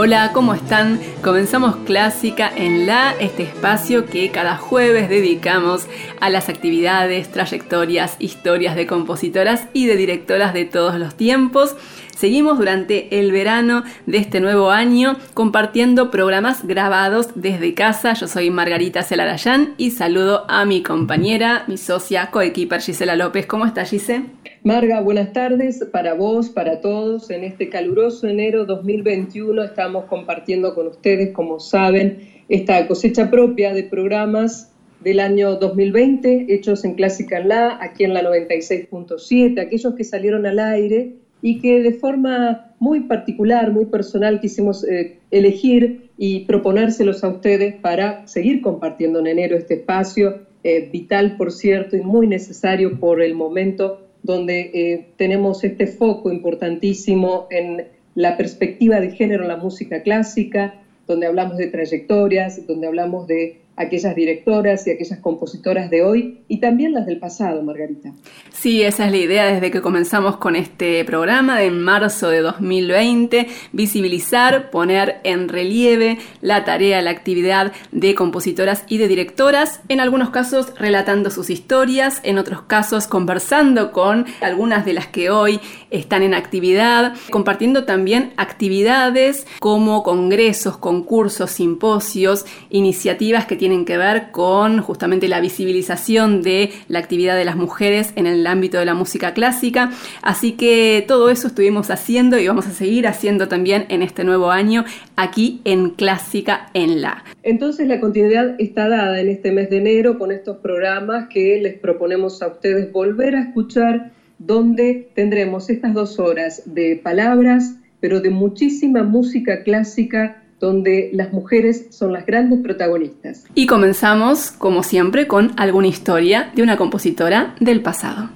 Hola, ¿cómo están? Comenzamos Clásica en La, este espacio que cada jueves dedicamos a las actividades, trayectorias, historias de compositoras y de directoras de todos los tiempos. Seguimos durante el verano de este nuevo año compartiendo programas grabados desde casa. Yo soy Margarita Celarayán y saludo a mi compañera, mi socia, coequiper Gisela López. ¿Cómo está Gise? Marga, buenas tardes para vos, para todos. En este caluroso enero 2021 estamos compartiendo con ustedes, como saben, esta cosecha propia de programas del año 2020 hechos en Clásica La, aquí en la 96.7, aquellos que salieron al aire y que de forma muy particular, muy personal quisimos eh, elegir y proponérselos a ustedes para seguir compartiendo en enero este espacio, eh, vital por cierto y muy necesario por el momento donde eh, tenemos este foco importantísimo en la perspectiva de género en la música clásica, donde hablamos de trayectorias, donde hablamos de aquellas directoras y aquellas compositoras de hoy y también las del pasado, Margarita. Sí, esa es la idea desde que comenzamos con este programa de en marzo de 2020, visibilizar, poner en relieve la tarea, la actividad de compositoras y de directoras, en algunos casos relatando sus historias, en otros casos conversando con algunas de las que hoy están en actividad, compartiendo también actividades como congresos, concursos, simposios, iniciativas que tienen tienen que ver con justamente la visibilización de la actividad de las mujeres en el ámbito de la música clásica. Así que todo eso estuvimos haciendo y vamos a seguir haciendo también en este nuevo año aquí en Clásica en la. Entonces la continuidad está dada en este mes de enero con estos programas que les proponemos a ustedes volver a escuchar donde tendremos estas dos horas de palabras, pero de muchísima música clásica donde las mujeres son las grandes protagonistas. Y comenzamos, como siempre, con alguna historia de una compositora del pasado.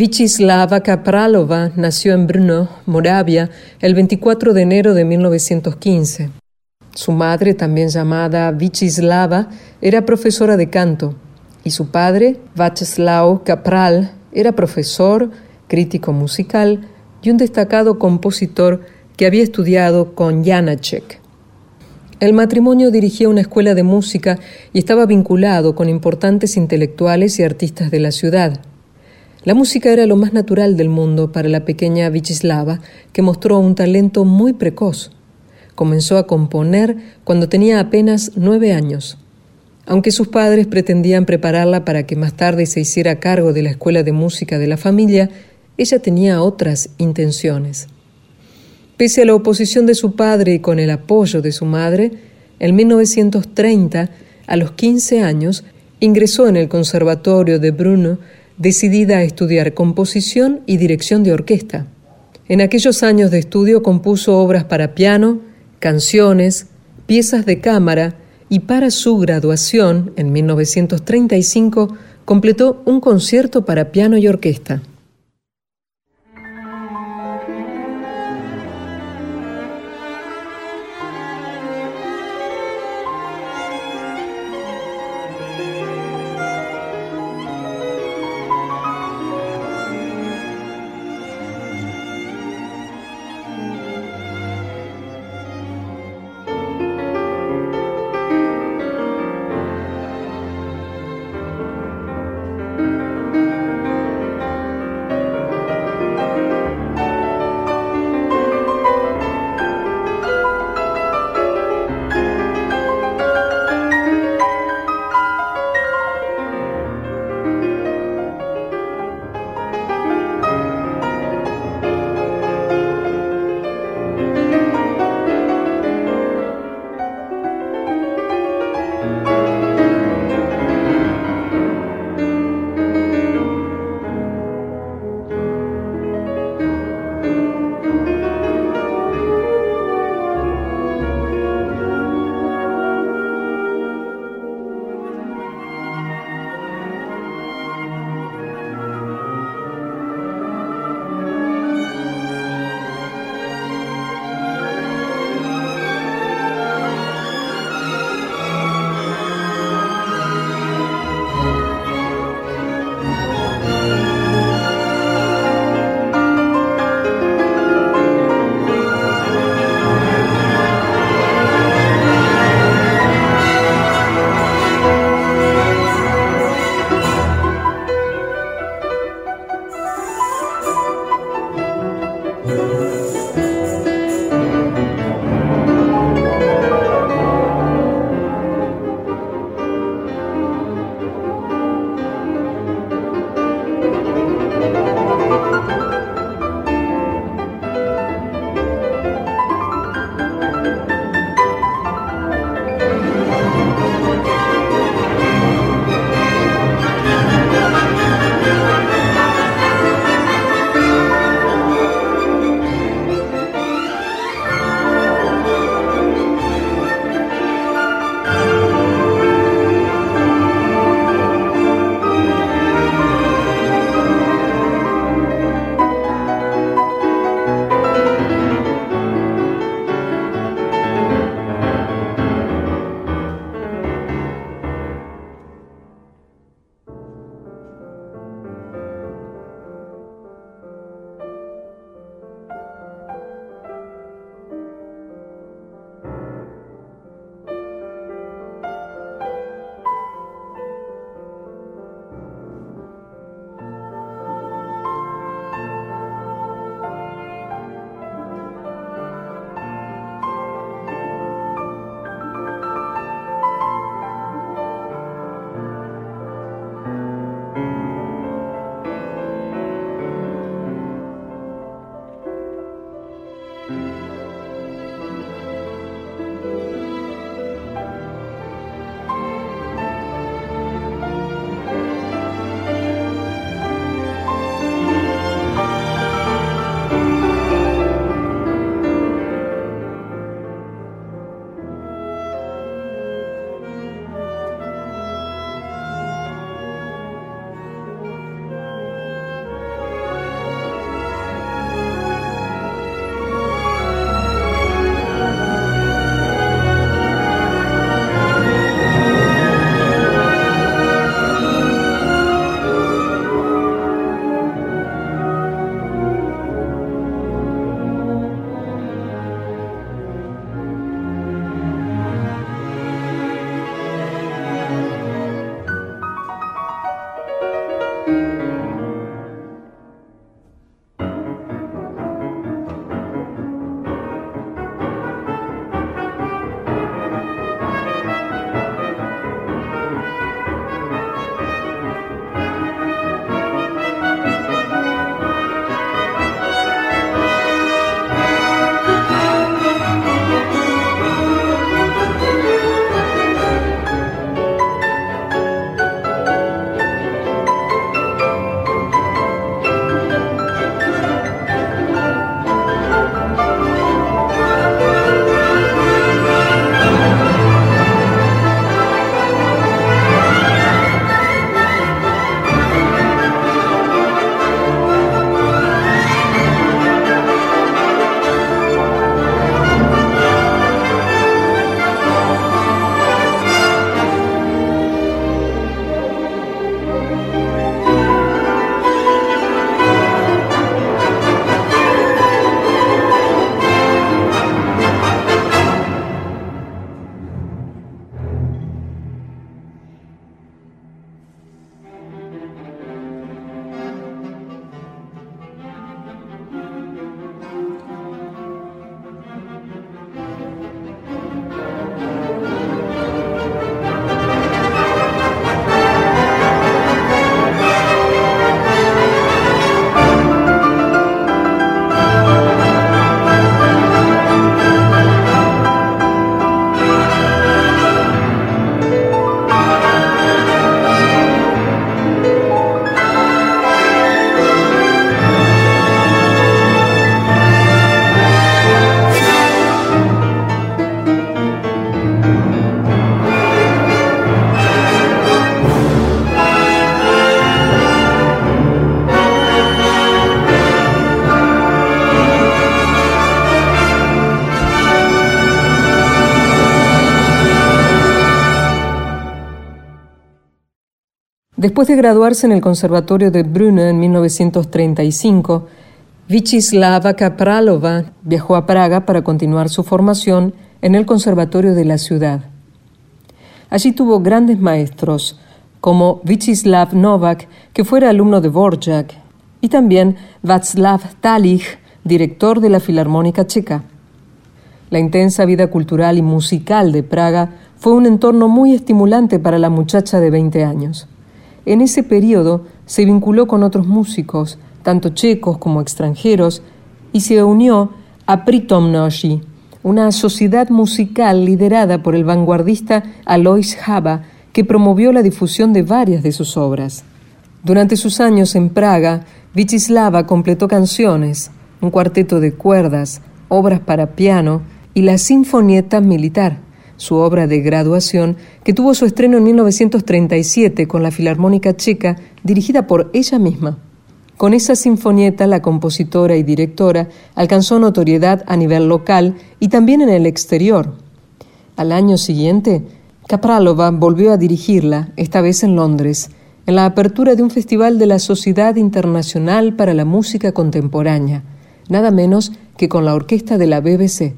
Vychislava Kapralova nació en Brno, Moravia, el 24 de enero de 1915. Su madre, también llamada Vychislava, era profesora de canto y su padre, Václav Kapral, era profesor, crítico musical y un destacado compositor que había estudiado con Janacek. El matrimonio dirigía una escuela de música y estaba vinculado con importantes intelectuales y artistas de la ciudad. La música era lo más natural del mundo para la pequeña Vichislava, que mostró un talento muy precoz. Comenzó a componer cuando tenía apenas nueve años. Aunque sus padres pretendían prepararla para que más tarde se hiciera cargo de la escuela de música de la familia, ella tenía otras intenciones. Pese a la oposición de su padre y con el apoyo de su madre, en 1930, a los 15 años, ingresó en el Conservatorio de Brno, decidida a estudiar composición y dirección de orquesta. En aquellos años de estudio compuso obras para piano, canciones, piezas de cámara y para su graduación, en 1935, completó un concierto para piano y orquesta. Después de graduarse en el Conservatorio de Brno en 1935, Vychislava Kapralova viajó a Praga para continuar su formación en el Conservatorio de la ciudad. Allí tuvo grandes maestros, como Vyacheslav Novak, que fuera alumno de Borjak, y también Václav Talich, director de la Filarmónica Checa. La intensa vida cultural y musical de Praga fue un entorno muy estimulante para la muchacha de 20 años. En ese periodo se vinculó con otros músicos, tanto checos como extranjeros, y se unió a Pritomnoshi, una sociedad musical liderada por el vanguardista Alois Haba, que promovió la difusión de varias de sus obras. Durante sus años en Praga, Vichislava completó canciones, un cuarteto de cuerdas, obras para piano y la Sinfonieta Militar, su obra de graduación, que tuvo su estreno en 1937 con la Filarmónica Checa, dirigida por ella misma. Con esa sinfonieta, la compositora y directora alcanzó notoriedad a nivel local y también en el exterior. Al año siguiente, Kapralova volvió a dirigirla, esta vez en Londres, en la apertura de un festival de la Sociedad Internacional para la Música Contemporánea, nada menos que con la orquesta de la BBC.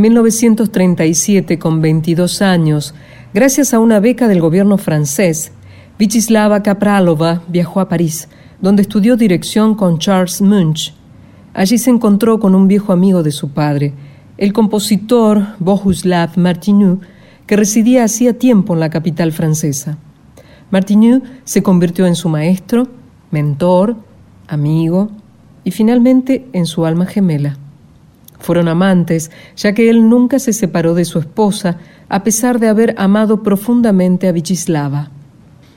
En 1937, con 22 años, gracias a una beca del gobierno francés, Vichislava Kapralova viajó a París, donde estudió dirección con Charles Munch. Allí se encontró con un viejo amigo de su padre, el compositor Bohuslav Martinu, que residía hacía tiempo en la capital francesa. Martinu se convirtió en su maestro, mentor, amigo y finalmente en su alma gemela. Fueron amantes, ya que él nunca se separó de su esposa, a pesar de haber amado profundamente a Vichislava.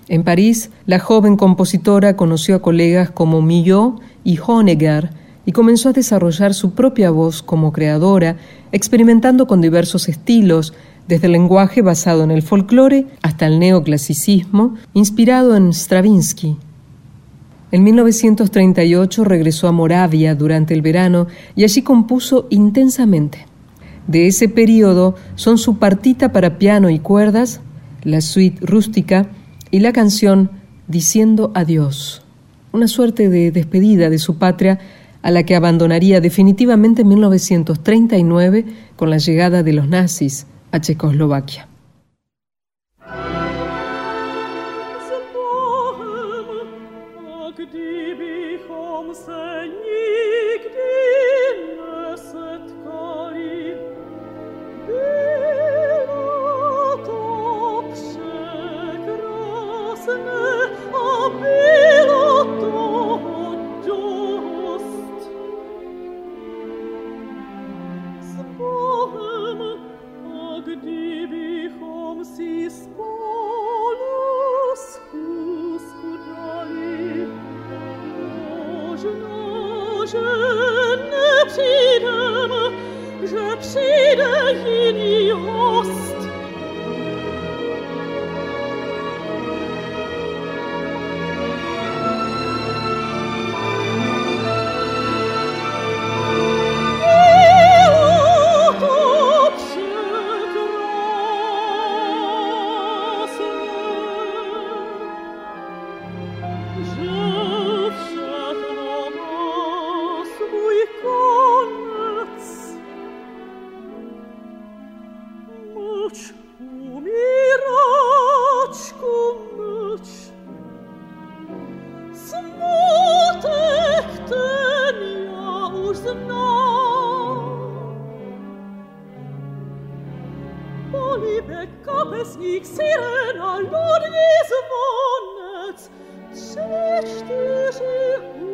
En París, la joven compositora conoció a colegas como Millot y Honegger y comenzó a desarrollar su propia voz como creadora, experimentando con diversos estilos, desde el lenguaje basado en el folclore hasta el neoclasicismo, inspirado en Stravinsky. En 1938 regresó a Moravia durante el verano y allí compuso intensamente. De ese periodo son su partita para piano y cuerdas, la suite rústica y la canción Diciendo adiós, una suerte de despedida de su patria a la que abandonaría definitivamente en 1939 con la llegada de los nazis a Checoslovaquia. Setzte sich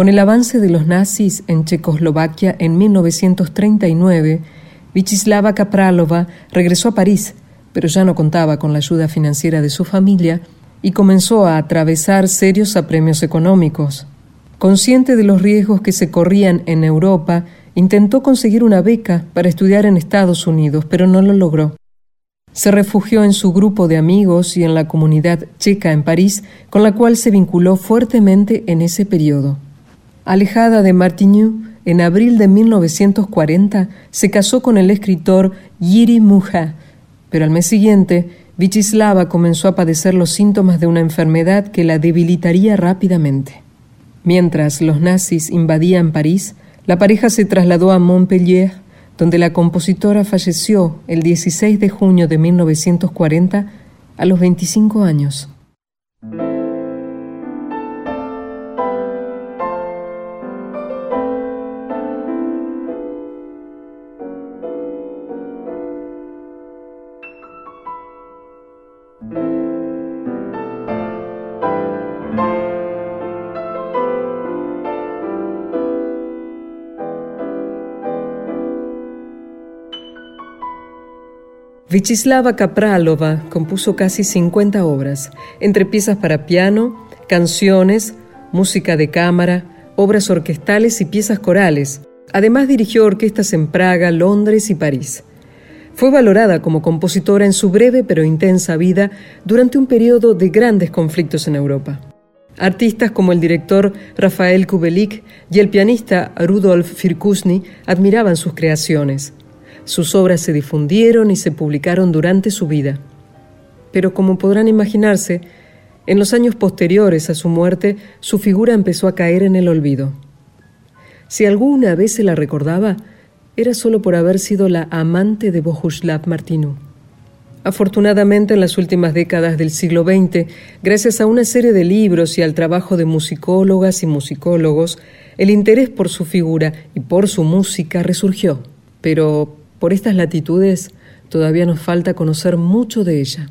Con el avance de los nazis en Checoslovaquia en 1939, Vichislava Kapralova regresó a París, pero ya no contaba con la ayuda financiera de su familia y comenzó a atravesar serios apremios económicos. Consciente de los riesgos que se corrían en Europa, intentó conseguir una beca para estudiar en Estados Unidos, pero no lo logró. Se refugió en su grupo de amigos y en la comunidad checa en París, con la cual se vinculó fuertemente en ese periodo. Alejada de Martigny, en abril de 1940 se casó con el escritor Yiri Muja, pero al mes siguiente Vichislava comenzó a padecer los síntomas de una enfermedad que la debilitaría rápidamente. Mientras los nazis invadían París, la pareja se trasladó a Montpellier, donde la compositora falleció el 16 de junio de 1940 a los 25 años. Vichislava Kapralova compuso casi 50 obras, entre piezas para piano, canciones, música de cámara, obras orquestales y piezas corales. Además dirigió orquestas en Praga, Londres y París. Fue valorada como compositora en su breve pero intensa vida durante un periodo de grandes conflictos en Europa. Artistas como el director Rafael Kubelik y el pianista Rudolf Firkusny admiraban sus creaciones. Sus obras se difundieron y se publicaron durante su vida. Pero como podrán imaginarse, en los años posteriores a su muerte, su figura empezó a caer en el olvido. Si alguna vez se la recordaba, era solo por haber sido la amante de Bohuslav Martinu. Afortunadamente, en las últimas décadas del siglo XX, gracias a una serie de libros y al trabajo de musicólogas y musicólogos, el interés por su figura y por su música resurgió. Pero por estas latitudes todavía nos falta conocer mucho de ella.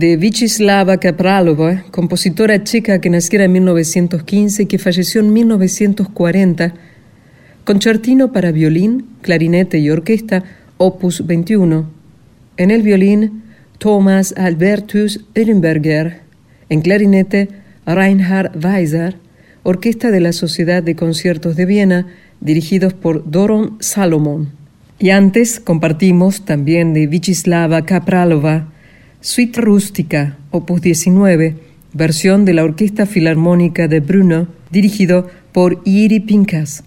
De Vyacheslava Kapralova, compositora checa que naciera en 1915 y que falleció en 1940, concertino para violín, clarinete y orquesta, opus 21. En el violín, Thomas Albertus Ehrenberger, en clarinete, Reinhard Weiser, orquesta de la Sociedad de Conciertos de Viena, dirigidos por Doron Salomon. Y antes compartimos también de Vyacheslava Kapralova, Suite Rústica, opus 19, versión de la Orquesta Filarmónica de Brno, dirigido por Iri Pinkas.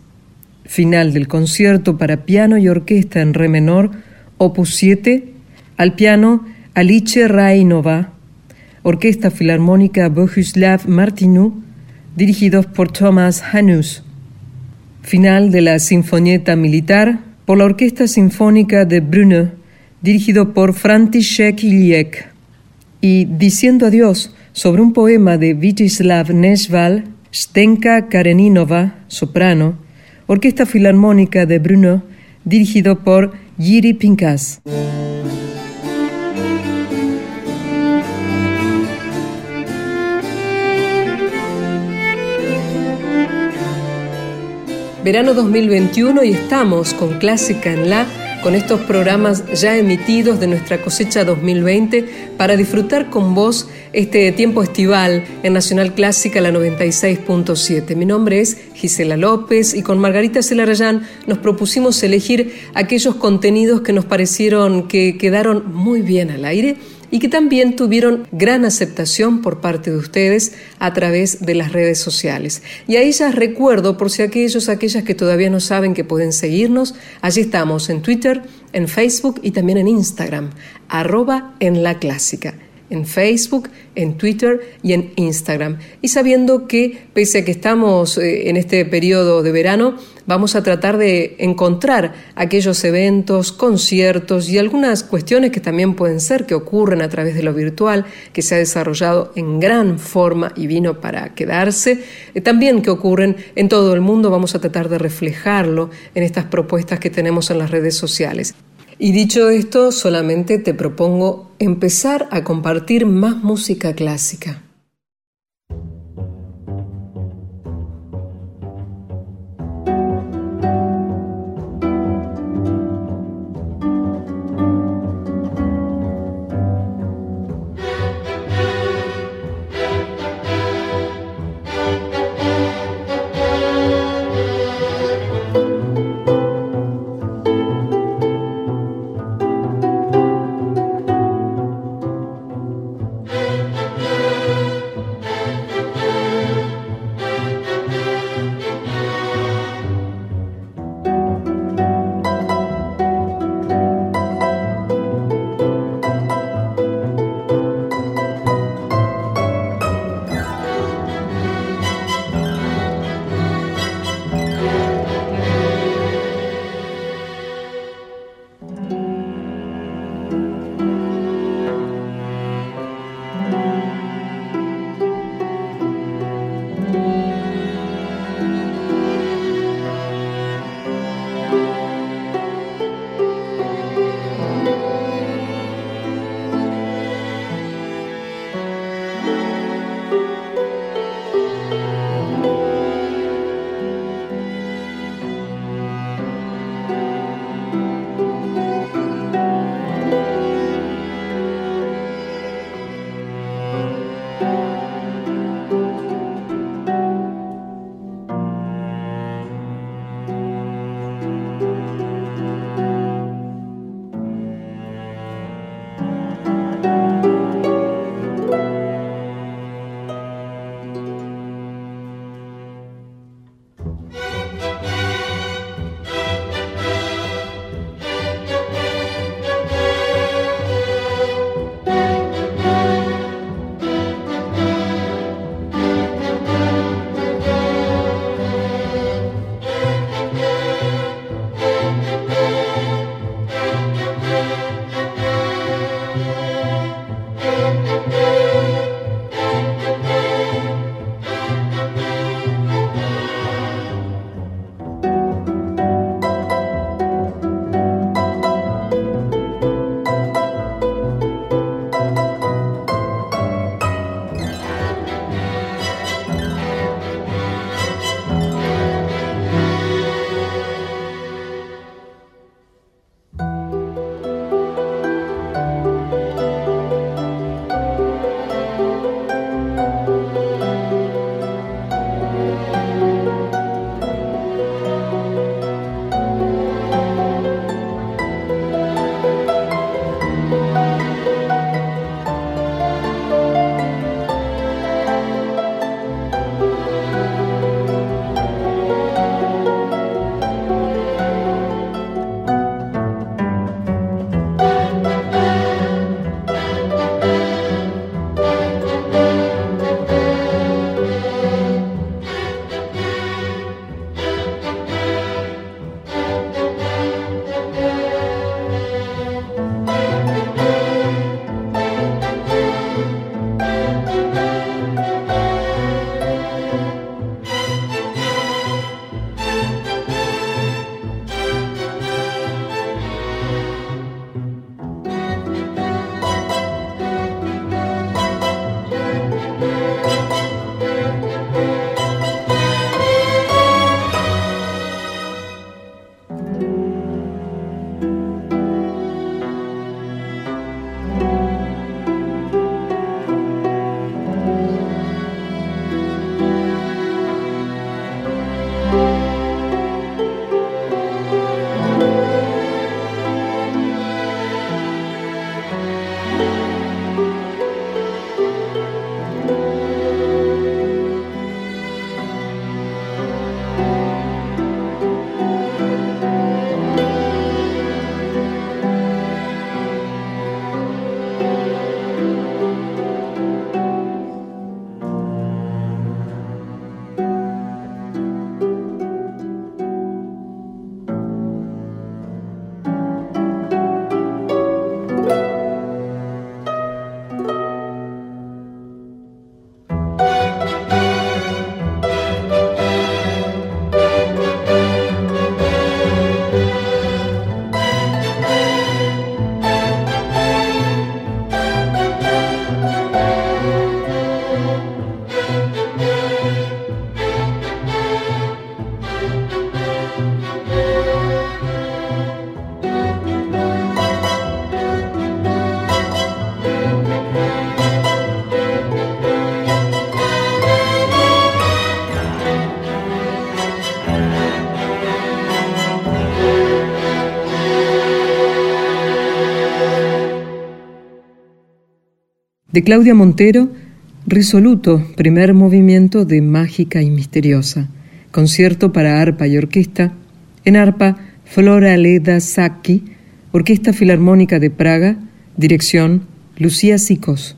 Final del concierto para piano y orquesta en re menor, opus 7, al piano Alice Rainova, Orquesta Filarmónica Bohuslav Martinu, dirigidos por Thomas Hanus. Final de la Sinfonieta Militar por la Orquesta Sinfónica de Brno, dirigido por František Iliek, y Diciendo adiós sobre un poema de Vyacheslav Neshval, Stenka Kareninova, soprano, Orquesta Filarmónica de Brno, dirigido por Yiri Pinkas. Verano 2021 y estamos con Clásica en la con estos programas ya emitidos de nuestra cosecha 2020 para disfrutar con vos este tiempo estival en Nacional Clásica la 96.7. Mi nombre es Gisela López y con Margarita Celarayán nos propusimos elegir aquellos contenidos que nos parecieron que quedaron muy bien al aire y que también tuvieron gran aceptación por parte de ustedes a través de las redes sociales. Y ahí ya recuerdo, por si aquellos, aquellas que todavía no saben que pueden seguirnos, allí estamos en Twitter, en Facebook y también en Instagram, arroba en la clásica en Facebook, en Twitter y en Instagram. Y sabiendo que, pese a que estamos eh, en este periodo de verano, vamos a tratar de encontrar aquellos eventos, conciertos y algunas cuestiones que también pueden ser que ocurren a través de lo virtual, que se ha desarrollado en gran forma y vino para quedarse, eh, también que ocurren en todo el mundo, vamos a tratar de reflejarlo en estas propuestas que tenemos en las redes sociales. Y dicho esto, solamente te propongo empezar a compartir más música clásica. De Claudia Montero, Resoluto, primer movimiento de Mágica y Misteriosa. Concierto para arpa y orquesta. En arpa, Flora Leda Sacchi, Orquesta Filarmónica de Praga, dirección Lucía Sicos.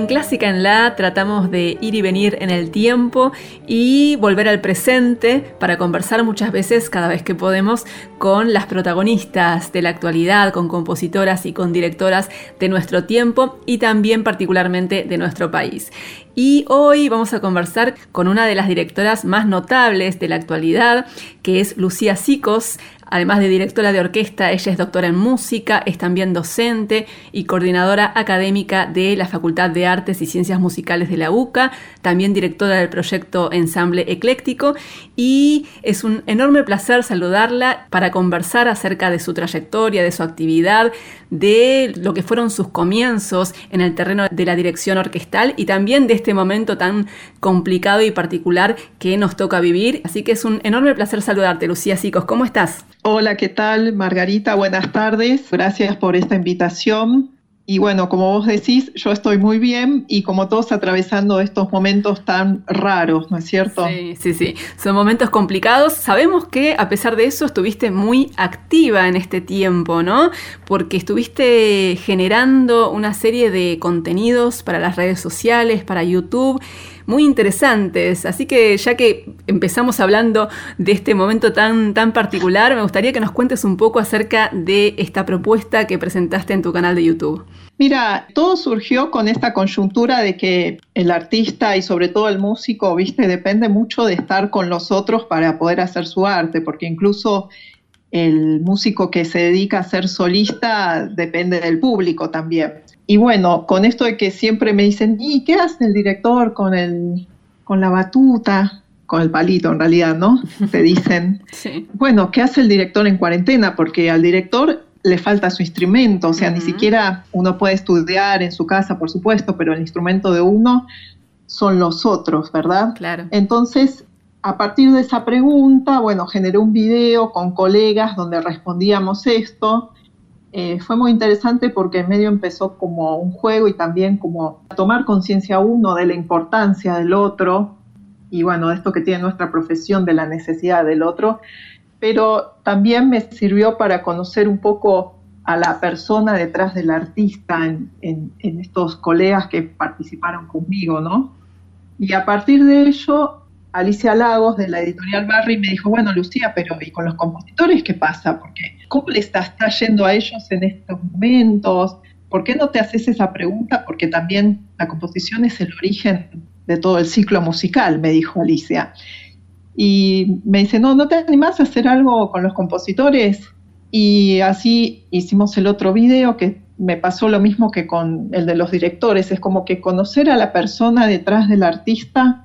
En Clásica en La tratamos de ir y venir en el tiempo y volver al presente para conversar muchas veces, cada vez que podemos, con las protagonistas de la actualidad, con compositoras y con directoras de nuestro tiempo y también particularmente de nuestro país. Y hoy vamos a conversar con una de las directoras más notables de la actualidad, que es Lucía Sicos, Además de directora de orquesta, ella es doctora en música, es también docente y coordinadora académica de la Facultad de Artes y Ciencias Musicales de la UCA, también directora del proyecto Ensamble Ecléctico. Y es un enorme placer saludarla para conversar acerca de su trayectoria, de su actividad, de lo que fueron sus comienzos en el terreno de la dirección orquestal y también de este momento tan complicado y particular que nos toca vivir. Así que es un enorme placer saludarte, Lucía Sicos. ¿Cómo estás? Hola, ¿qué tal, Margarita? Buenas tardes. Gracias por esta invitación. Y bueno, como vos decís, yo estoy muy bien y como todos atravesando estos momentos tan raros, ¿no es cierto? Sí, sí, sí. Son momentos complicados. Sabemos que a pesar de eso estuviste muy activa en este tiempo, ¿no? Porque estuviste generando una serie de contenidos para las redes sociales, para YouTube muy interesantes. Así que ya que empezamos hablando de este momento tan, tan particular, me gustaría que nos cuentes un poco acerca de esta propuesta que presentaste en tu canal de YouTube. Mira, todo surgió con esta coyuntura de que el artista y sobre todo el músico, viste, depende mucho de estar con los otros para poder hacer su arte, porque incluso el músico que se dedica a ser solista depende del público también. Y bueno, con esto de que siempre me dicen, ¿y qué hace el director con, el, con la batuta? Con el palito, en realidad, ¿no? Te dicen. Sí. Bueno, ¿qué hace el director en cuarentena? Porque al director le falta su instrumento, o sea, ni siquiera uno puede estudiar en su casa, por supuesto, pero el instrumento de uno son los otros, ¿verdad? Claro. Entonces, a partir de esa pregunta, bueno, generé un video con colegas donde respondíamos esto eh, fue muy interesante porque en medio empezó como un juego y también como a tomar conciencia uno de la importancia del otro y bueno, de esto que tiene nuestra profesión, de la necesidad del otro, pero también me sirvió para conocer un poco a la persona detrás del artista en, estos colegas que participaron conmigo, ¿no? Y a partir de ello Alicia Lagos de la editorial Barry me dijo, bueno, Lucía, pero ¿y con los compositores qué pasa? Porque ¿cómo le estás trayendo a ellos en estos momentos? ¿Por qué no te haces esa pregunta? Porque también la composición es el origen de todo el ciclo musical, me dijo Alicia. Y me dice, no, ¿no te animás a hacer algo con los compositores? Y así hicimos el otro video que me pasó lo mismo que con el de los directores, es como que conocer a la persona detrás del artista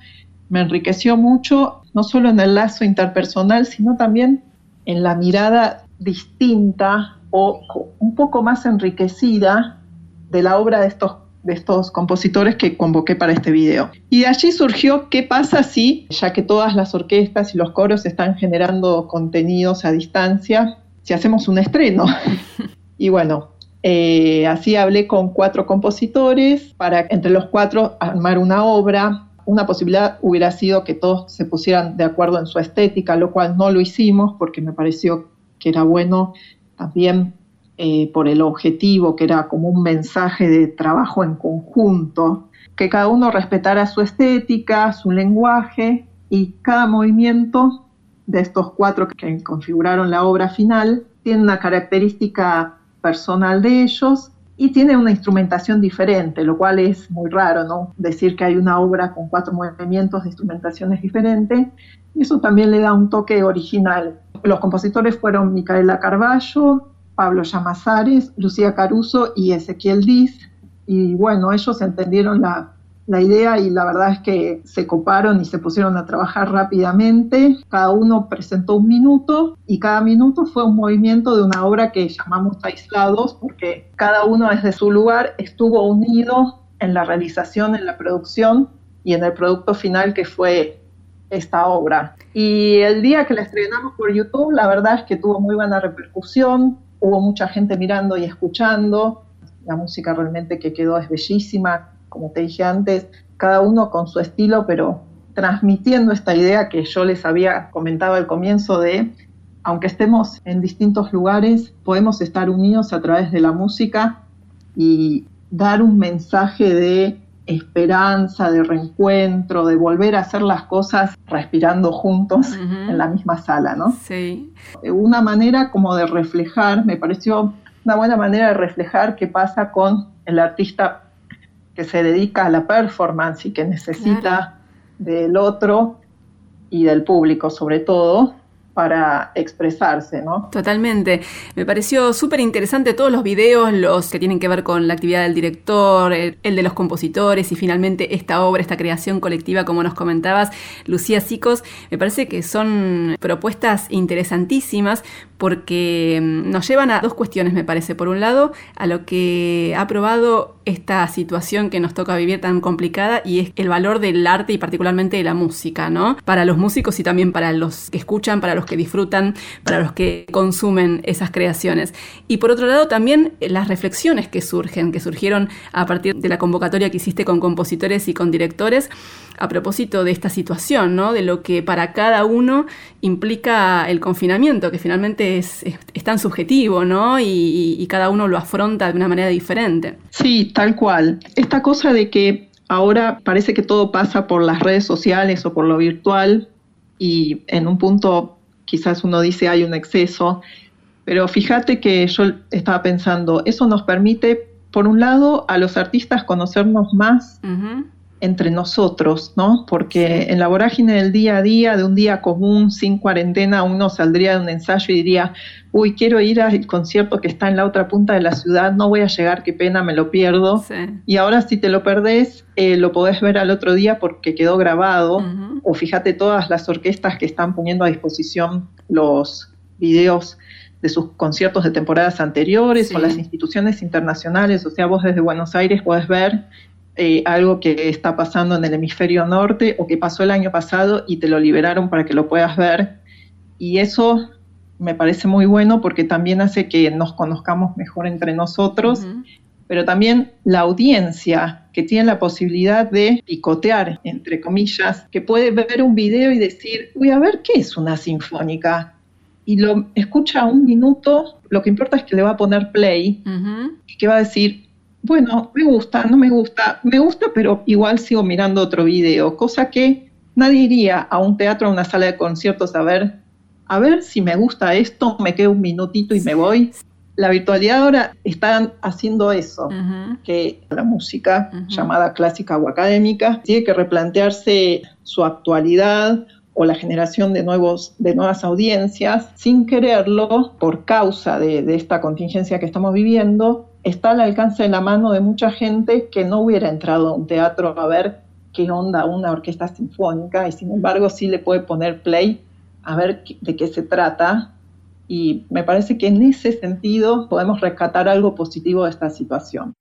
me enriqueció mucho, no solo en el lazo interpersonal, sino también en la mirada distinta o un poco más enriquecida de la obra de estos, de estos compositores que convoqué para este video. Y de allí surgió qué pasa si, ya que todas las orquestas y los coros están generando contenidos a distancia, si hacemos un estreno. y bueno, eh, así hablé con cuatro compositores para entre los cuatro armar una obra una posibilidad hubiera sido que todos se pusieran de acuerdo en su estética, lo cual no lo hicimos porque me pareció que era bueno también eh, por el objetivo, que era como un mensaje de trabajo en conjunto, que cada uno respetara su estética, su lenguaje y cada movimiento de estos cuatro que configuraron la obra final tiene una característica personal de ellos y tiene una instrumentación diferente, lo cual es muy raro, ¿no? Decir que hay una obra con cuatro movimientos de instrumentaciones diferentes, y eso también le da un toque original. Los compositores fueron Micaela Carballo, Pablo Llamazares, Lucía Caruso y Ezequiel Diz, y bueno, ellos entendieron la la idea y la verdad es que se coparon y se pusieron a trabajar rápidamente. Cada uno presentó un minuto y cada minuto fue un movimiento de una obra que llamamos aislados porque cada uno desde su lugar estuvo unido en la realización, en la producción y en el producto final que fue esta obra. Y el día que la estrenamos por YouTube, la verdad es que tuvo muy buena repercusión, hubo mucha gente mirando y escuchando, la música realmente que quedó es bellísima, como te dije antes, cada uno con su estilo, pero transmitiendo esta idea que yo les había comentado al comienzo de, aunque estemos en distintos lugares, podemos estar unidos a través de la música y dar un mensaje de esperanza, de reencuentro, de volver a hacer las cosas respirando juntos en la misma sala, ¿no? Sí. Una manera como de reflejar, me pareció una buena manera de reflejar qué pasa con el artista que se dedica a la performance y que necesita del otro y del público sobre todo para expresarse, ¿no? Totalmente. Me pareció súper interesante todos los videos, los que tienen que ver con la actividad del director, el, de los compositores y finalmente esta obra, esta creación colectiva, como nos comentabas, Lucía Sicos. Me parece que son propuestas interesantísimas porque mm, nos llevan a dos cuestiones, me parece. Por un lado, a lo que ha probado esta situación que nos toca vivir tan complicada y es el valor del arte y particularmente de la música, ¿no? Para los músicos y también para los que escuchan, para los que disfrutan, para los que consumen esas creaciones. Y por otro lado, también las reflexiones que surgen, que surgieron a partir de la convocatoria que hiciste con compositores y con directores a propósito de esta situación, ¿no? De lo que para cada uno implica el confinamiento, que finalmente es, tan subjetivo, ¿no? Y, y, cada uno lo afronta de una manera diferente. Sí, tal cual. Esta cosa de que ahora parece que todo pasa por las redes sociales o por lo virtual y en un punto quizás uno dice hay un exceso, pero fíjate que yo estaba pensando, eso nos permite, por un lado, a los artistas conocernos más entre nosotros, ¿no? Porque en la vorágine del día a día, de un día común, sin cuarentena, uno saldría de un ensayo y diría, uy, quiero ir al concierto que está en la otra punta de la ciudad, no voy a llegar, qué pena, me lo pierdo. Y ahora si te lo perdés, eh, lo podés ver al otro día porque quedó grabado, o fíjate todas las orquestas que están poniendo a disposición los videos de sus conciertos de temporadas anteriores o las instituciones internacionales, o sea, vos desde Buenos Aires podés ver eh, algo que está pasando en el hemisferio norte o que pasó el año pasado y te lo liberaron para que lo puedas ver. Y eso me parece muy bueno porque también hace que nos conozcamos mejor entre nosotros, pero también la audiencia que tiene la posibilidad de picotear, entre comillas, que puede ver un video y decir, voy a ver qué es una sinfónica. Y lo escucha un minuto, lo que importa es que le va a poner play y que va a decir, bueno, me gusta, no me gusta, me gusta, pero igual sigo mirando otro video, cosa que nadie iría a un teatro, a una sala de conciertos a ver, a ver si me gusta esto, me quedo un minutito y me voy. La virtualidad ahora está haciendo eso, que la música llamada clásica o académica tiene que replantearse su actualidad o la generación de, nuevos, de nuevas audiencias sin quererlo por causa de, de esta contingencia que estamos viviendo está al alcance de la mano de mucha gente que no hubiera entrado a un teatro a ver qué onda una orquesta sinfónica y sin embargo sí le puede poner play a ver de qué se trata y me parece que en ese sentido podemos rescatar algo positivo de esta situación.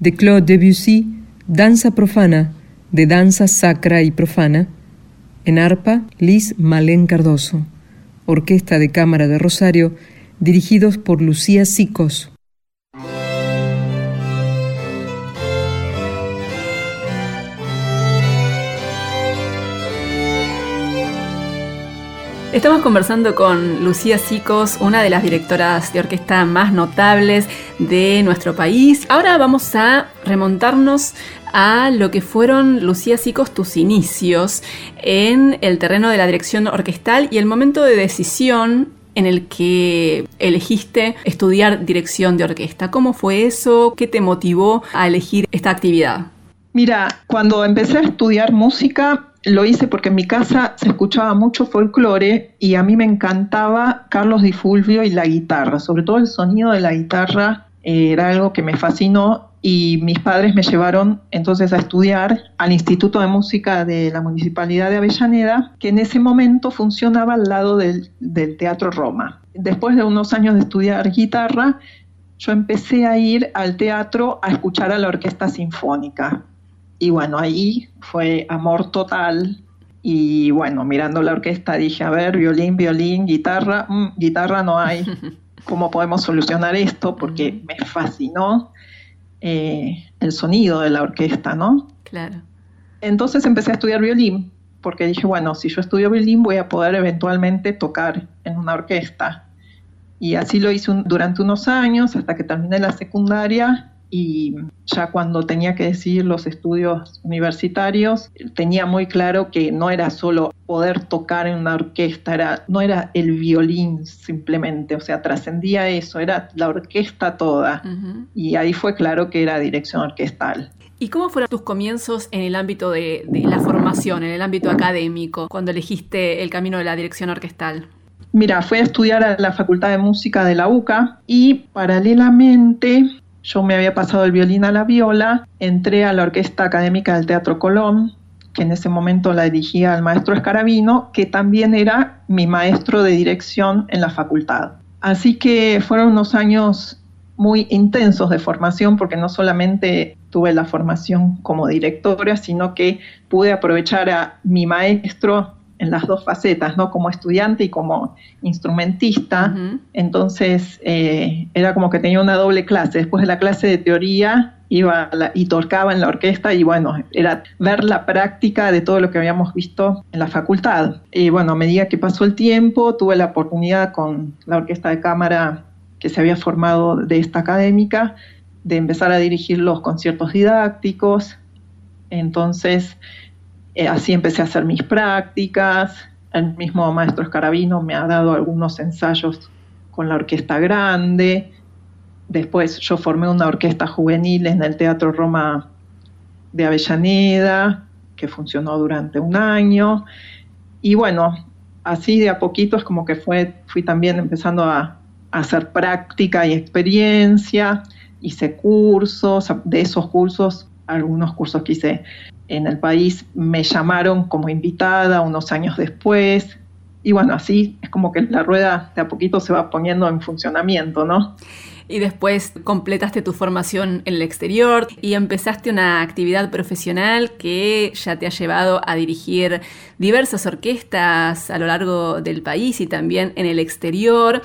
De Claude Debussy, Danza Profana, de Danza Sacra y Profana. En arpa, Liz Malén Cardoso. Orquesta de Cámara de Rosario, dirigidos por Lucía Sicos. Estamos conversando con Lucía Sicos, una de las directoras de orquesta más notables de nuestro país. Ahora vamos a remontarnos a lo que fueron, Lucía Sicos, tus inicios en el terreno de la dirección orquestal y el momento de decisión en el que elegiste estudiar dirección de orquesta. ¿Cómo fue eso? ¿Qué te motivó a elegir esta actividad? Mira, cuando empecé a estudiar música, lo hice porque en mi casa se escuchaba mucho folclore y a mí me encantaba Carlos Di Fulvio y la guitarra, sobre todo el sonido de la guitarra eh, era algo que me fascinó y mis padres me llevaron entonces a estudiar al Instituto de Música de la Municipalidad de Avellaneda, que en ese momento funcionaba al lado del, del Teatro Roma. Después de unos años de estudiar guitarra, yo empecé a ir al teatro a escuchar a la orquesta sinfónica y bueno, ahí fue amor total. Y bueno, mirando la orquesta dije, a ver, violín, violín, guitarra, mm, guitarra no hay. ¿Cómo podemos solucionar esto? Porque me fascinó eh, el sonido de la orquesta, ¿no? Claro. Entonces empecé a estudiar violín, porque dije, bueno, si yo estudio violín voy a poder eventualmente tocar en una orquesta. Y así lo hice durante unos años, hasta que terminé la secundaria y ya cuando tenía que decidir los estudios universitarios, tenía muy claro que no era solo poder tocar en una orquesta, era, no era el violín simplemente, o sea, trascendía eso, era la orquesta toda. Y ahí fue claro que era dirección orquestal. ¿Y cómo fueron tus comienzos en el ámbito de, de la formación, en el ámbito académico, cuando elegiste el camino de la dirección orquestal? Mira, fui a estudiar a la Facultad de Música de la UCA y paralelamente yo me había pasado el violín a la viola, entré a la Orquesta Académica del Teatro Colón, que en ese momento la dirigía el maestro Escarabino, que también era mi maestro de dirección en la facultad. Así que fueron unos años muy intensos de formación, porque no solamente tuve la formación como directora, sino que pude aprovechar a mi maestro en las dos facetas, ¿no? Como estudiante y como instrumentista. Entonces eh, era como que tenía una doble clase. Después de la clase de teoría iba y tocaba en la orquesta y bueno, era ver la práctica de todo lo que habíamos visto en la facultad. Y bueno, a medida que pasó el tiempo, tuve la oportunidad con la orquesta de cámara que se había formado de esta académica de empezar a dirigir los conciertos didácticos. Entonces, eh, así empecé a hacer mis prácticas. El mismo maestro Escarabino me ha dado algunos ensayos con la orquesta grande. Después yo formé una orquesta juvenil en el Teatro Roma de Avellaneda, que funcionó durante un año. Y bueno, así de a poquito es como que fue, fui también empezando a, hacer práctica y experiencia. Hice cursos, de esos cursos, algunos cursos que hice en el país me llamaron como invitada unos años después. Y bueno, así es como que la rueda de a poquito se va poniendo en funcionamiento, ¿no? y después completaste tu formación en el exterior y empezaste una actividad profesional que ya te ha llevado a dirigir diversas orquestas a lo largo del país y también en el exterior.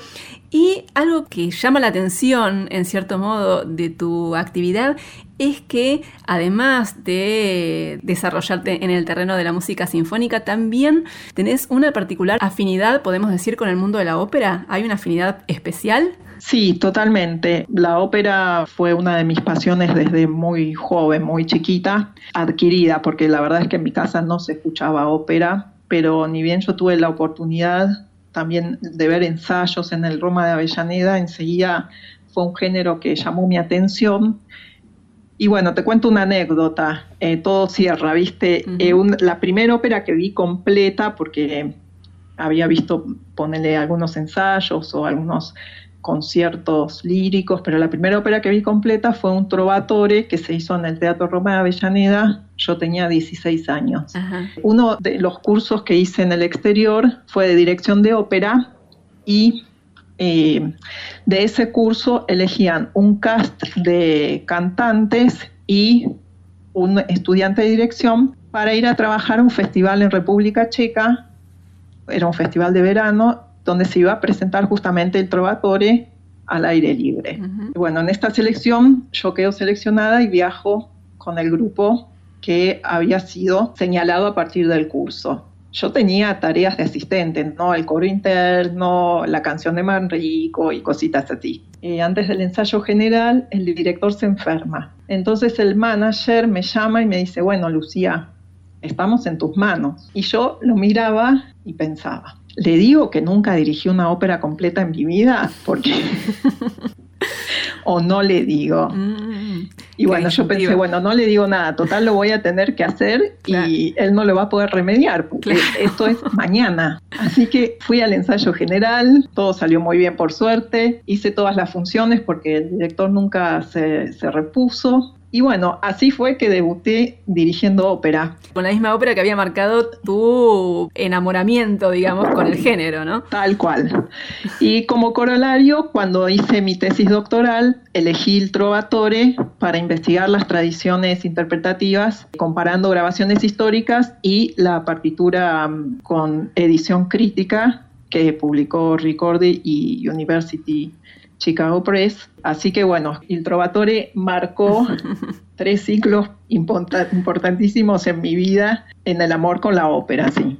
Y algo que llama la atención, en cierto modo, de tu actividad es que además de desarrollarte en el terreno de la música sinfónica, también tenés una particular afinidad, podemos decir, con el mundo de la ópera. ¿Hay una afinidad especial? Sí, totalmente. La ópera fue una de mis pasiones desde muy joven, muy chiquita, adquirida, porque la verdad es que en mi casa no se escuchaba ópera, pero ni bien yo tuve la oportunidad también de ver ensayos en el Roma de Avellaneda, enseguida fue un género que llamó mi atención. Y bueno, te cuento una anécdota, eh, todo cierra, ¿viste? Eh, la primera ópera que vi completa, porque había visto ponerle algunos ensayos o algunos conciertos líricos, pero la primera ópera que vi completa fue un trovatore que se hizo en el Teatro Roma de Avellaneda. Yo tenía 16 años. Uno de los cursos que hice en el exterior fue de dirección de ópera y eh, de ese curso elegían un cast de cantantes y un estudiante de dirección para ir a trabajar a un festival en República Checa, era un festival de verano, donde se iba a presentar justamente el Trovatore al aire libre. Bueno, en esta selección yo quedo seleccionada y viajo con el grupo que había sido señalado a partir del curso. Yo tenía tareas de asistente, ¿no? El coro interno, la canción de Manrico y cositas así. Y antes del ensayo general, el director se enferma. Entonces el manager me llama y me dice, bueno, Lucía, estamos en tus manos. Y yo lo miraba y pensaba, le digo que nunca dirigí una ópera completa en mi vida, porque... o no le digo. Mm, y bueno, yo pensé, bueno, no le digo nada, total lo voy a tener que hacer y él no lo va a poder remediar, porque esto es mañana. Así que fui al ensayo general, todo salió muy bien por suerte, hice todas las funciones porque el director nunca se, se repuso y bueno, así fue que debuté dirigiendo ópera. Con la misma ópera que había marcado tu enamoramiento, digamos, con el género, ¿no? Tal cual. Y como corolario, cuando hice mi tesis doctoral, elegí el Trovatore para investigar las tradiciones interpretativas, comparando grabaciones históricas y la partitura mm, con edición crítica que publicó Ricordi y University Chicago Press. Así que bueno, el Trovatore marcó tres ciclos importantísimos en mi vida en el amor con la ópera, sí.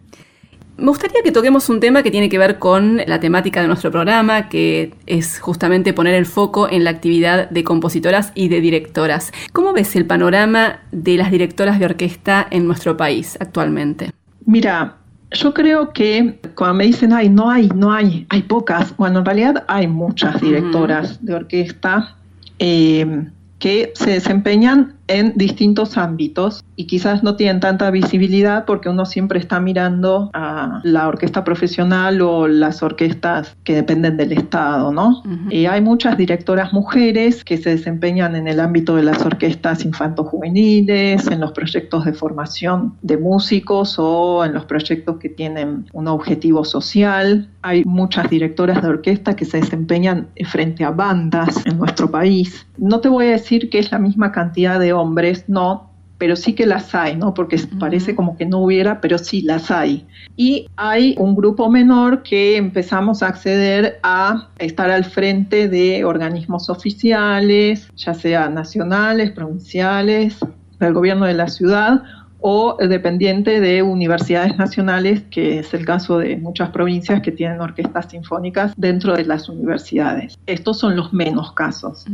Me gustaría que toquemos un tema que tiene que ver con la temática de nuestro programa, que es justamente poner el foco en la actividad de compositoras y de directoras. ¿Cómo ves el panorama de las directoras de orquesta en nuestro país actualmente? Mira, yo creo que cuando me dicen, ay, no hay, no hay, hay pocas, bueno, en realidad hay muchas directoras de orquesta eh, que se desempeñan en distintos ámbitos y quizás no tienen tanta visibilidad porque uno siempre está mirando a la orquesta profesional o las orquestas que dependen del Estado, ¿no? Y hay muchas directoras mujeres que se desempeñan en el ámbito de las orquestas infanto-juveniles, en los proyectos de formación de músicos o en los proyectos que tienen un objetivo social. Hay muchas directoras de orquesta que se desempeñan frente a bandas en nuestro país. No te voy a decir que es la misma cantidad de hombres, no, pero sí que las hay, ¿no? Porque parece como que no hubiera, pero sí las hay. Y hay un grupo menor que empezamos a acceder a estar al frente de organismos oficiales, ya sea nacionales, provinciales, del gobierno de la ciudad o dependiente de universidades nacionales, que es el caso de muchas provincias que tienen orquestas sinfónicas dentro de las universidades. Estos son los menos casos.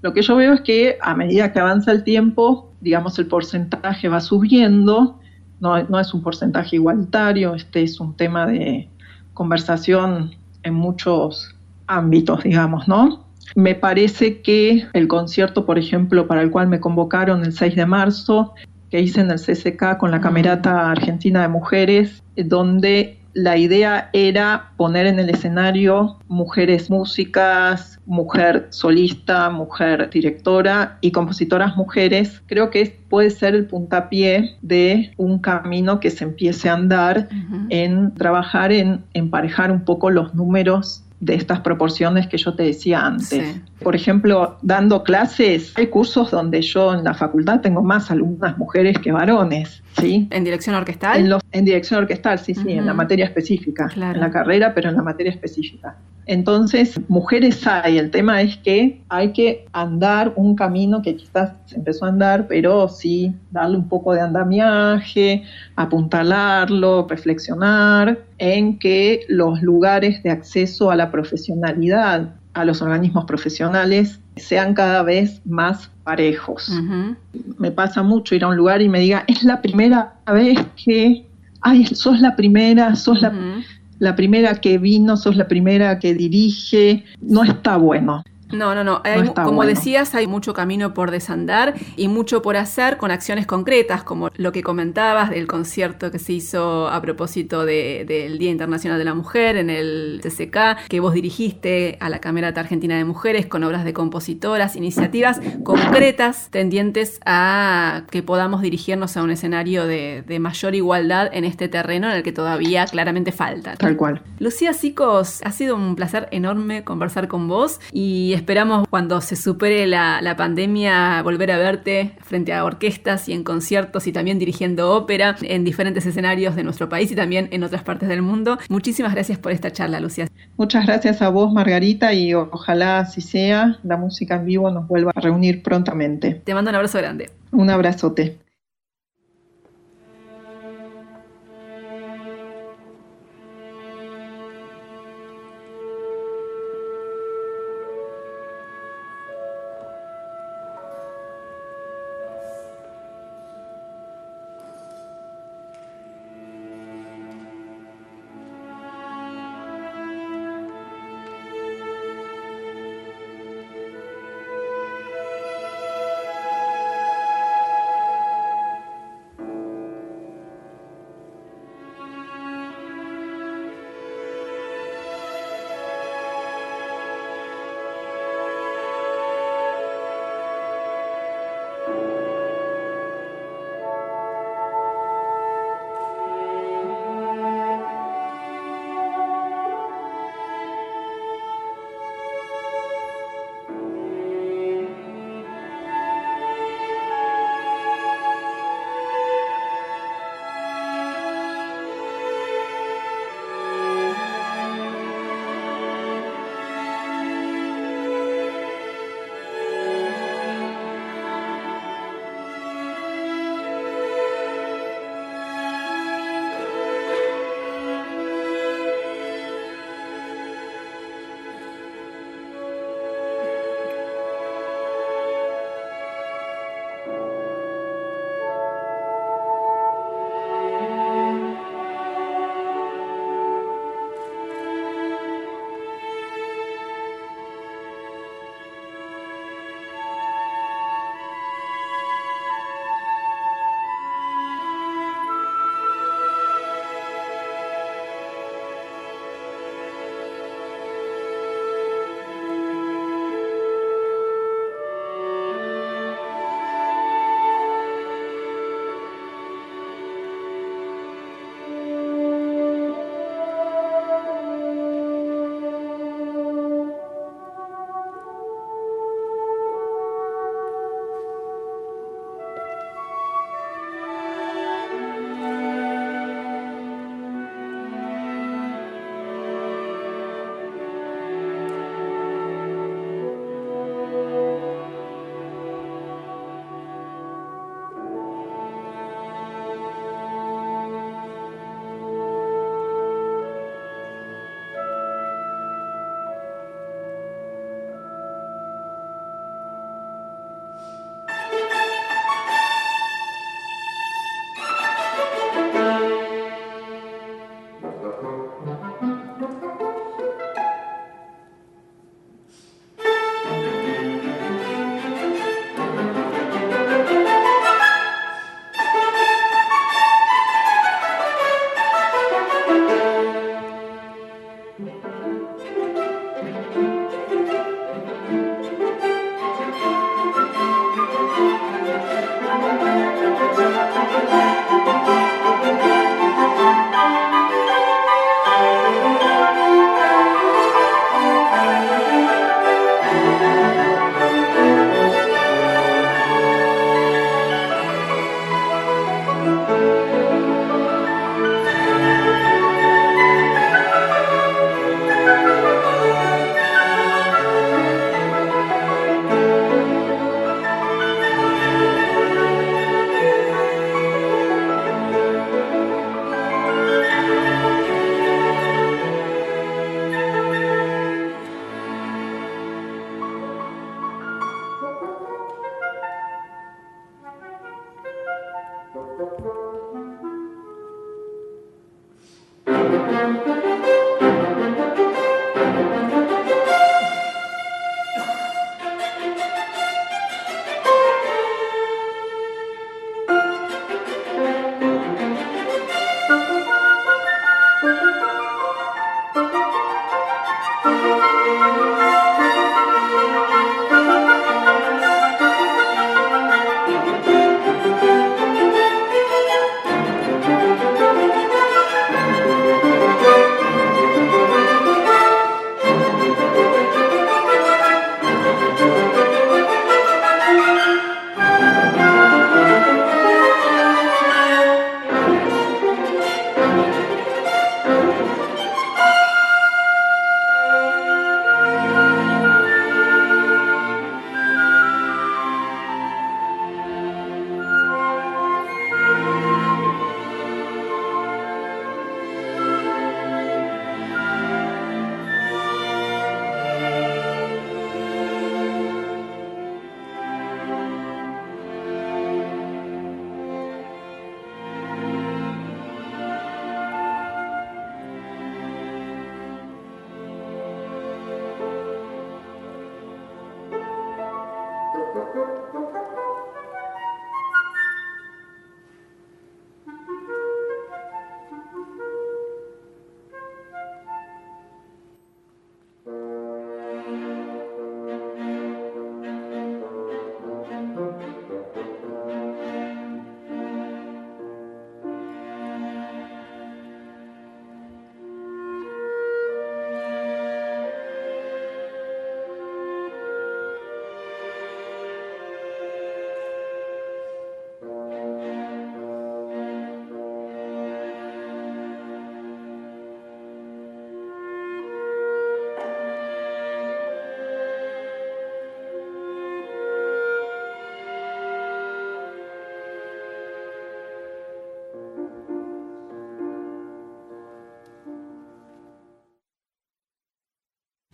Lo que yo veo es que a medida que avanza el tiempo, digamos, el porcentaje va subiendo, no, no es un porcentaje igualitario, este es un tema de conversación en muchos ámbitos, digamos, ¿no? Me parece que el concierto, por ejemplo, para el cual me convocaron el 6 de marzo, que hice en el CCK con la Camerata Argentina de Mujeres, donde la idea era poner en el escenario mujeres músicas, mujer solista, mujer directora y compositoras mujeres. Creo que puede ser el puntapié de un camino que se empiece a andar en trabajar en emparejar un poco los números de estas proporciones que yo te decía antes. Por ejemplo, dando clases, hay cursos donde yo en la facultad tengo más alumnas mujeres que varones. ¿sí? ¿En dirección orquestal? En, dirección orquestal, sí, sí, en la materia específica. En la carrera, pero en la materia específica. Entonces, mujeres hay, el tema es que hay que andar un camino que quizás se empezó a andar, pero sí darle un poco de andamiaje, apuntalarlo, reflexionar en que los lugares de acceso a la profesionalidad, a los organismos profesionales, sean cada vez más parejos. Me pasa mucho ir a un lugar y me diga, es la primera vez que, ay, sos la primera, sos la la primera que vino, sos la primera que dirige, no está bueno. No, no, no. como decías, hay mucho camino por desandar y mucho por hacer con acciones concretas, como lo que comentabas del concierto que se hizo a propósito del Día Internacional de la Mujer en el CCK, que vos dirigiste a la Camerata Argentina de Mujeres con obras de compositoras, iniciativas concretas tendientes a que podamos dirigirnos a un escenario de, mayor igualdad en este terreno en el que todavía claramente falta. Tal cual. Lucía Sicos, ha sido un placer enorme conversar con vos y esperamos cuando se supere la, pandemia volver a verte frente a orquestas y en conciertos y también dirigiendo ópera en diferentes escenarios de nuestro país y también en otras partes del mundo. Muchísimas gracias por esta charla, Lucía. Muchas gracias a vos, Margarita, y ojalá así sea, la música en vivo nos vuelva a reunir prontamente. Te mando un abrazo grande. Un abrazote.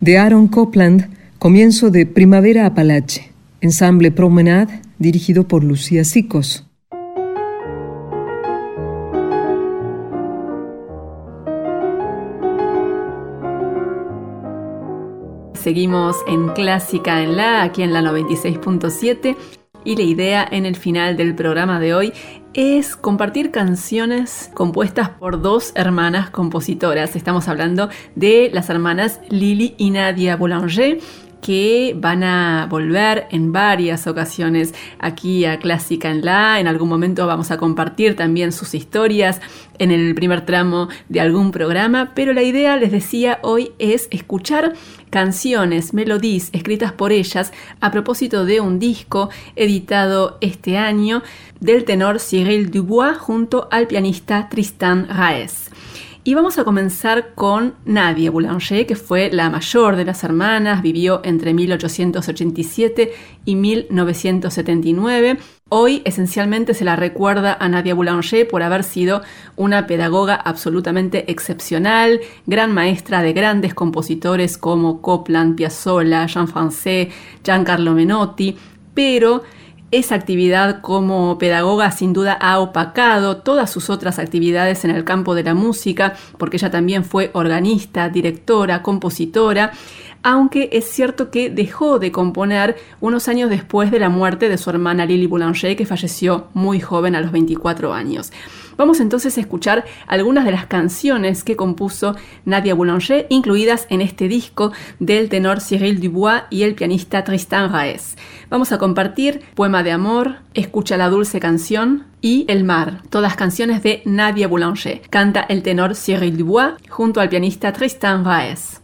De Aaron Copland, comienzo de Primavera Apalache, ensamble Promenade, dirigido por Lucía Sicos. Seguimos en Clásica en la, aquí en la 96.7 y la idea en el final del programa de hoy es compartir canciones compuestas por dos hermanas compositoras. Estamos hablando de las hermanas Lily y Nadia Boulanger que van a volver en varias ocasiones aquí a Clásica en La. En algún momento vamos a compartir también sus historias en el primer tramo de algún programa, pero la idea, les decía, hoy es escuchar canciones, melodías escritas por ellas a propósito de un disco editado este año del tenor Cyril Dubois junto al pianista Tristan Raes. Y vamos a comenzar con Nadia Boulanger, que fue la mayor de las hermanas, vivió entre 1887 y 1979. Hoy esencialmente se la recuerda a Nadia Boulanger por haber sido una pedagoga absolutamente excepcional, gran maestra de grandes compositores como Copland, Piazzolla, Jean Francais, Giancarlo Menotti, pero esa actividad como pedagoga sin duda ha opacado todas sus otras actividades en el campo de la música, porque ella también fue organista, directora, compositora, aunque es cierto que dejó de componer unos años después de la muerte de su hermana Lily Boulanger, que falleció muy joven a los 24 años. Vamos entonces a escuchar algunas de las canciones que compuso Nadia Boulanger, incluidas en este disco del tenor Cyril Dubois y el pianista Tristan Raes. Vamos a compartir Poema de Amor, Escucha la dulce canción y El mar, todas canciones de Nadia Boulanger. Canta el tenor Cyril Dubois junto al pianista Tristan Raes.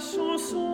Chanson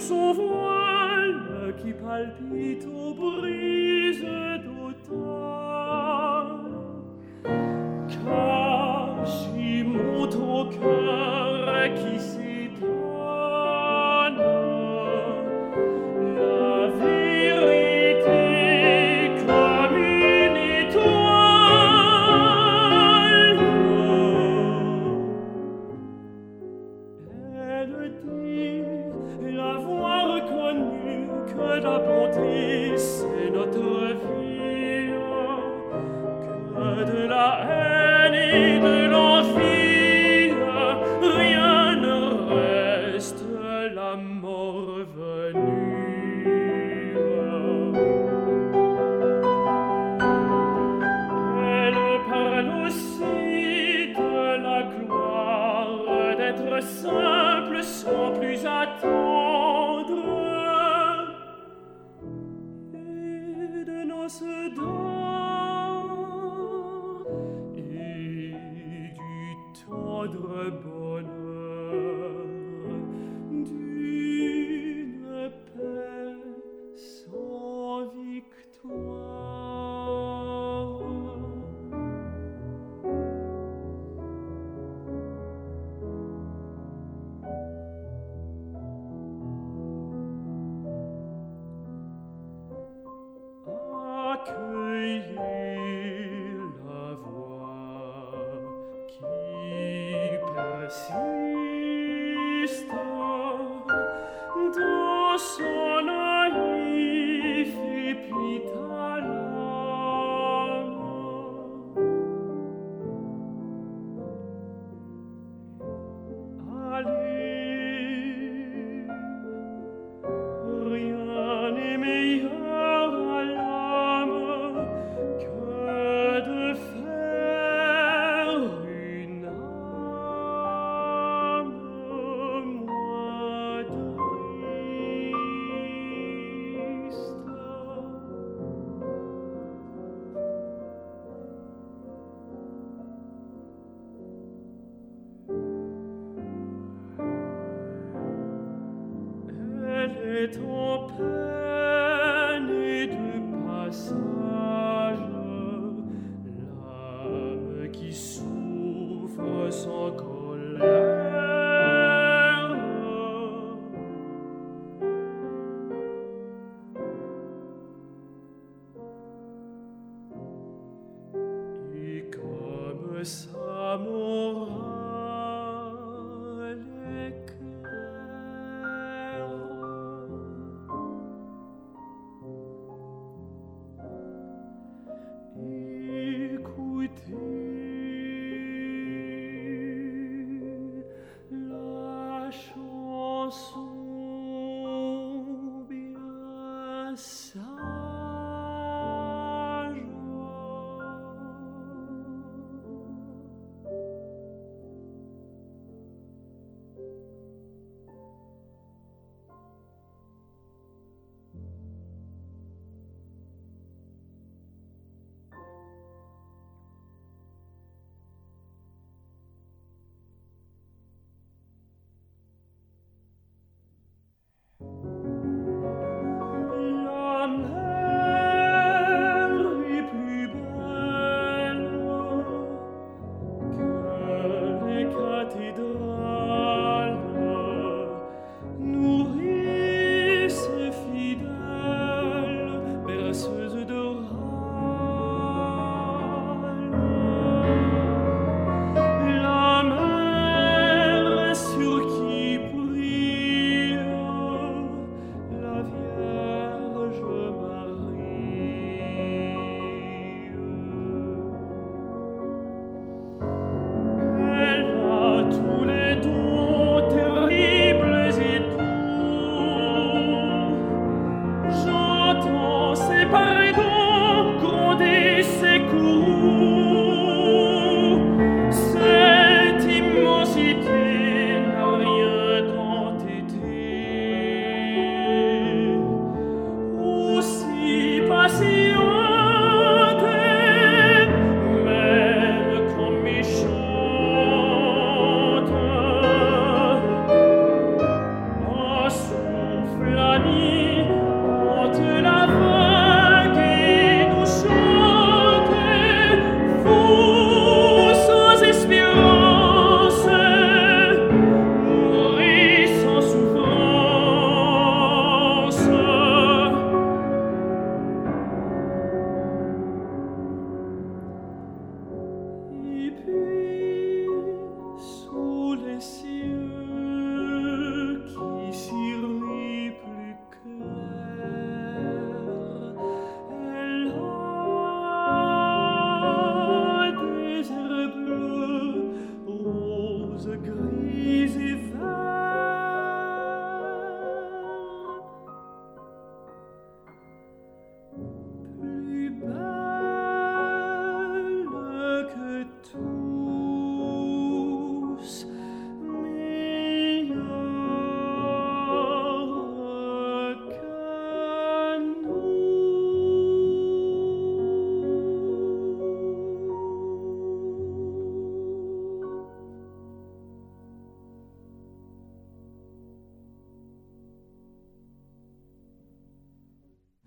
s'envole qui palpite aux brises d'automne. Car j'y monte cœur qui s'y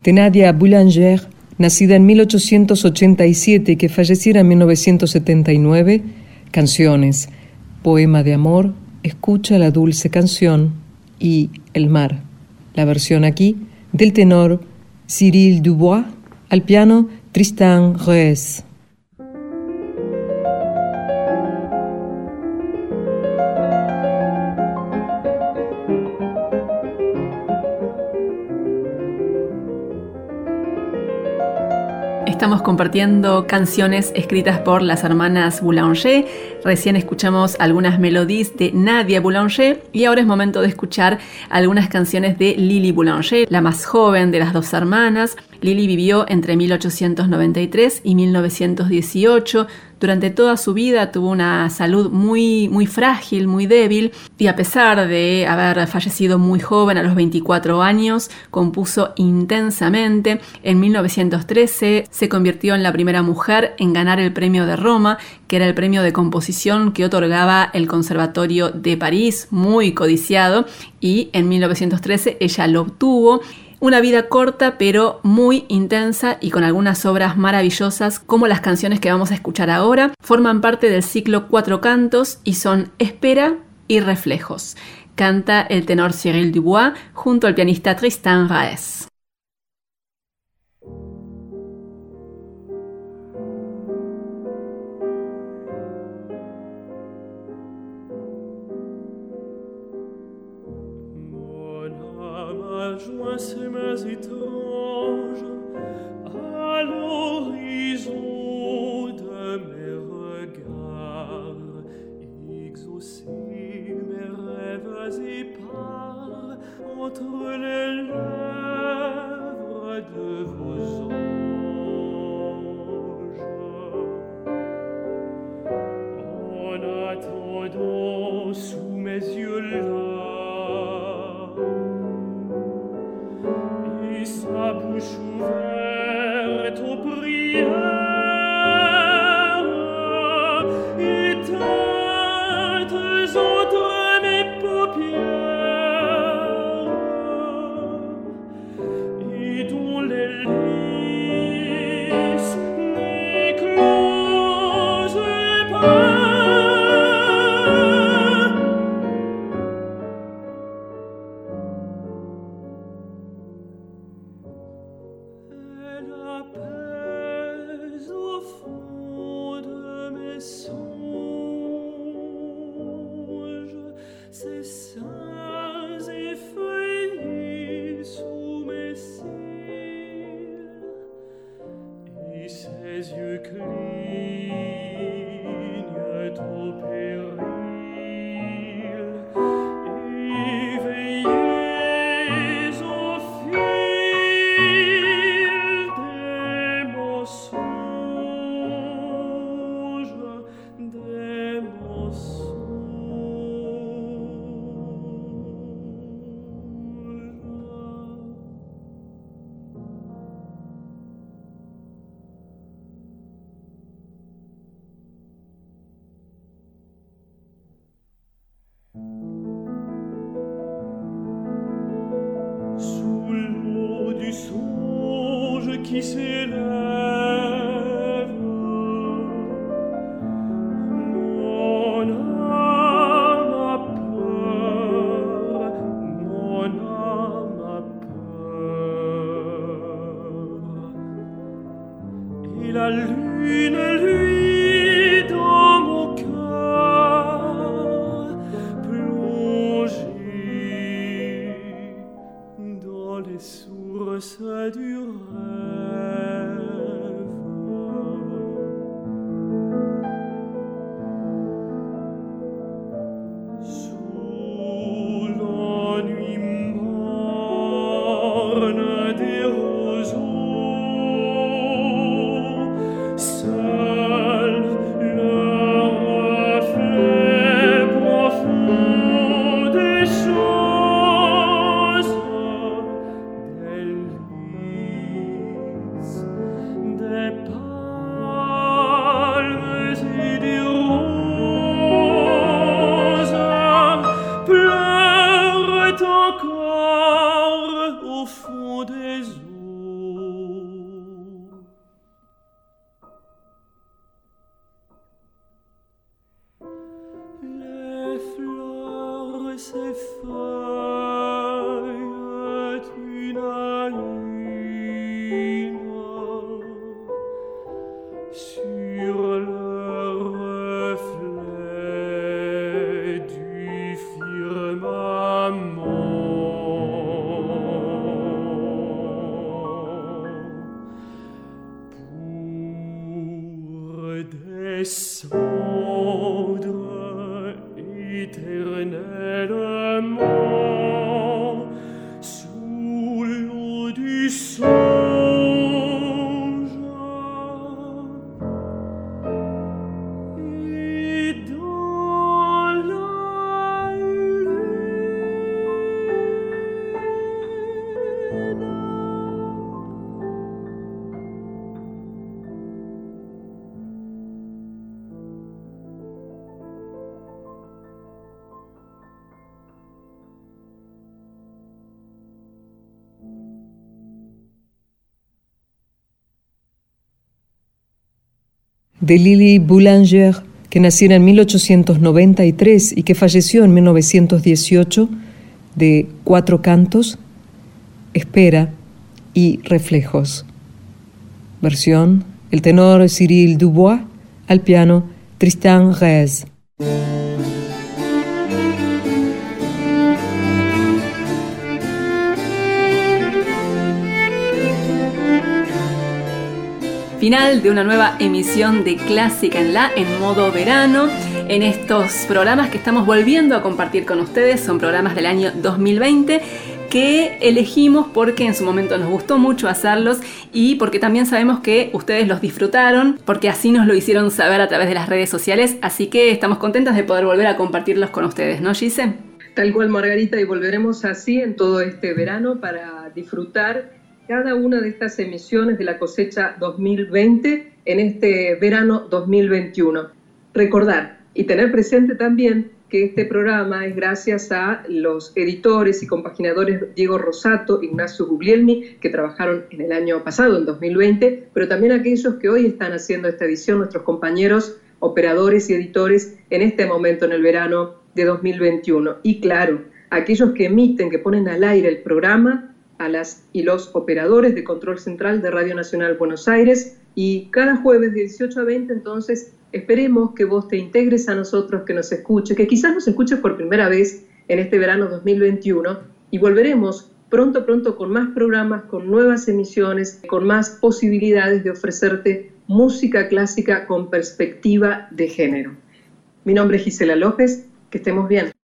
de Boulanger, nacida en 1887 y que falleciera en 1979, canciones, poema de amor, escucha la dulce canción y el mar. La versión aquí del tenor Cyril Dubois, al piano Tristan Rees. Estamos compartiendo canciones escritas por las hermanas Boulanger. Recién escuchamos algunas melodías de Nadia Boulanger y ahora es momento de escuchar algunas canciones de Lily Boulanger, la más joven de las dos hermanas. Lily vivió entre 1893 y 1918. Durante toda su vida tuvo una salud muy, muy frágil, muy débil, y a pesar de haber fallecido muy joven a los 24 años, compuso intensamente. En 1913 se convirtió en la primera mujer en ganar el premio de Roma, que era el premio de composición que otorgaba el Conservatorio de París, muy codiciado, y en 1913 ella lo obtuvo. Una vida corta pero muy intensa y con algunas obras maravillosas como las canciones que vamos a escuchar ahora. Forman parte del ciclo Cuatro Cantos y son Espera y Reflejos. Canta el tenor Cyril Dubois junto al pianista Tristan Raes. Attendant sous mes yeux là, sa bouche ouverte aux prières. De Lily Boulanger, que naciera en 1893 y que falleció en 1918, de cuatro cantos, Espera y Reflejos. Versión, el tenor Cyril Dubois, al piano Tristan Reyes. Final de una nueva emisión de Clásica en la en modo verano. En estos programas que estamos volviendo a compartir con ustedes, son programas del año 2020 que elegimos porque en su momento nos gustó mucho hacerlos y porque también sabemos que ustedes los disfrutaron, porque así nos lo hicieron saber a través de las redes sociales, así que estamos contentas de poder volver a compartirlos con ustedes, ¿no, Gise? Tal cual, Margarita, y volveremos así en todo este verano para disfrutar cada una de estas emisiones de la cosecha 2020 en este verano 2021. Recordar y tener presente también que este programa es gracias a los editores y compaginadores Diego Rosato, Ignacio Guglielmi, que trabajaron en el año pasado, en 2020, pero también a aquellos que hoy están haciendo esta edición, nuestros compañeros operadores y editores en este momento en el verano de 2021. Y claro, aquellos que emiten, que ponen al aire el programa, a las y los operadores de control central de Radio Nacional Buenos Aires y cada jueves de 18 a 20 entonces esperemos que vos te integres a nosotros, que nos escuches, que quizás nos escuches por primera vez en este verano 2021 y volveremos pronto, pronto con más programas, con nuevas emisiones, con más posibilidades de ofrecerte música clásica con perspectiva de género. Mi nombre es Gisela López, que estemos bien.